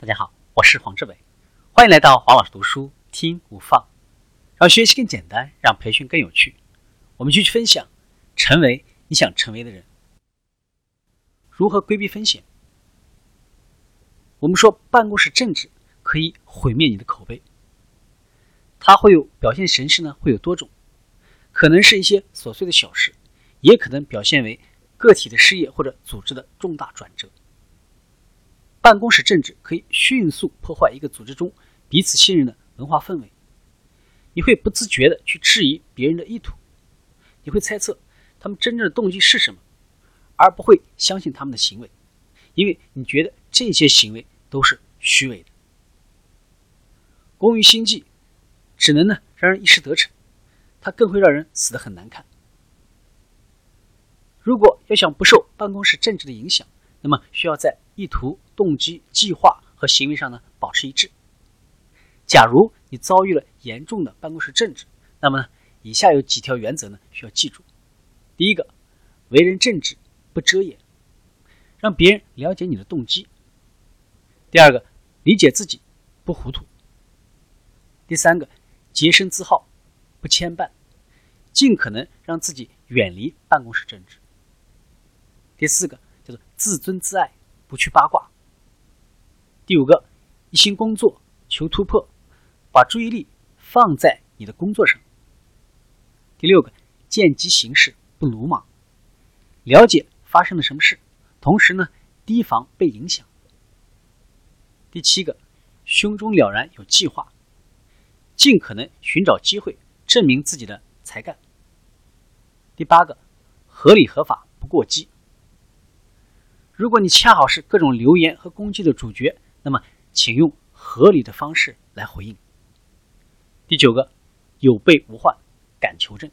大家好，我是黄志伟，欢迎来到黄老师读书听无放，让学习更简单，让培训更有趣。我们继续分享，成为你想成为的人。如何规避风险？我们说办公室政治可以毁灭你的口碑，它会有表现形式呢，会有多种，可能是一些琐碎的小事，也可能表现为个体的事业或者组织的重大转折。办公室政治可以迅速破坏一个组织中彼此信任的文化氛围。你会不自觉的去质疑别人的意图，你会猜测他们真正的动机是什么，而不会相信他们的行为，因为你觉得这些行为都是虚伪的。工于心计，只能呢让人一时得逞，它更会让人死得很难看。如果要想不受办公室政治的影响，那么需要在意图。动机、计划和行为上呢保持一致。假如你遭遇了严重的办公室政治，那么呢，以下有几条原则呢需要记住：第一个，为人正直，不遮掩，让别人了解你的动机；第二个，理解自己，不糊涂；第三个，洁身自好，不牵绊，尽可能让自己远离办公室政治；第四个叫做自尊自爱，不去八卦。第五个，一心工作，求突破，把注意力放在你的工作上。第六个，见机行事，不鲁莽，了解发生了什么事，同时呢，提防被影响。第七个，胸中了然，有计划，尽可能寻找机会证明自己的才干。第八个，合理合法，不过激。如果你恰好是各种流言和攻击的主角，那么，请用合理的方式来回应。第九个，有备无患，敢求证。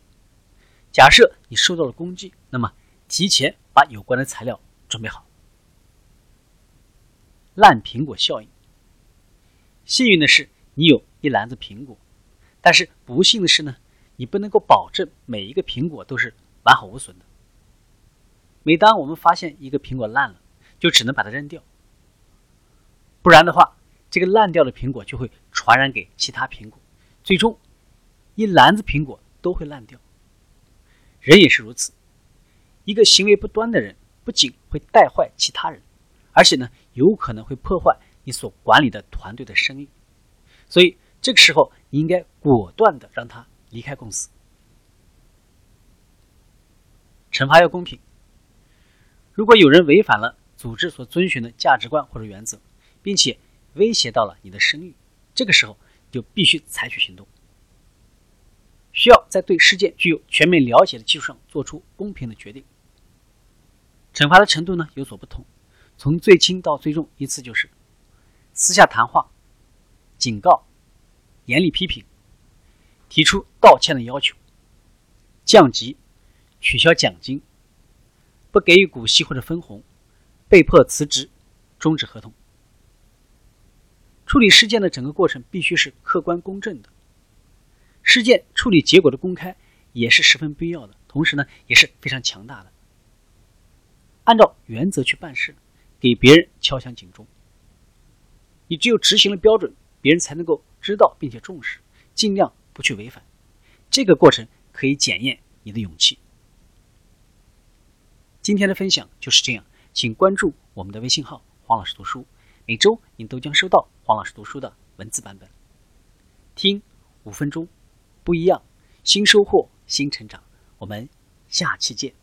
假设你受到了攻击，那么提前把有关的材料准备好。烂苹果效应。幸运的是，你有一篮子苹果，但是不幸的是呢，你不能够保证每一个苹果都是完好无损的。每当我们发现一个苹果烂了，就只能把它扔掉。不然的话，这个烂掉的苹果就会传染给其他苹果，最终一篮子苹果都会烂掉。人也是如此，一个行为不端的人，不仅会带坏其他人，而且呢，有可能会破坏你所管理的团队的声誉。所以这个时候，你应该果断的让他离开公司。惩罚要公平。如果有人违反了组织所遵循的价值观或者原则，并且威胁到了你的声誉，这个时候就必须采取行动。需要在对事件具有全面了解的基础上做出公平的决定。惩罚的程度呢有所不同，从最轻到最重，依次就是私下谈话、警告、严厉批评、提出道歉的要求、降级、取消奖金、不给予股息或者分红、被迫辞职、终止合同。处理事件的整个过程必须是客观公正的，事件处理结果的公开也是十分必要的，同时呢也是非常强大的。按照原则去办事，给别人敲响警钟。你只有执行了标准，别人才能够知道并且重视，尽量不去违反。这个过程可以检验你的勇气。今天的分享就是这样，请关注我们的微信号“黄老师读书”。每周您都将收到黄老师读书的文字版本，听五分钟，不一样，新收获，新成长。我们下期见。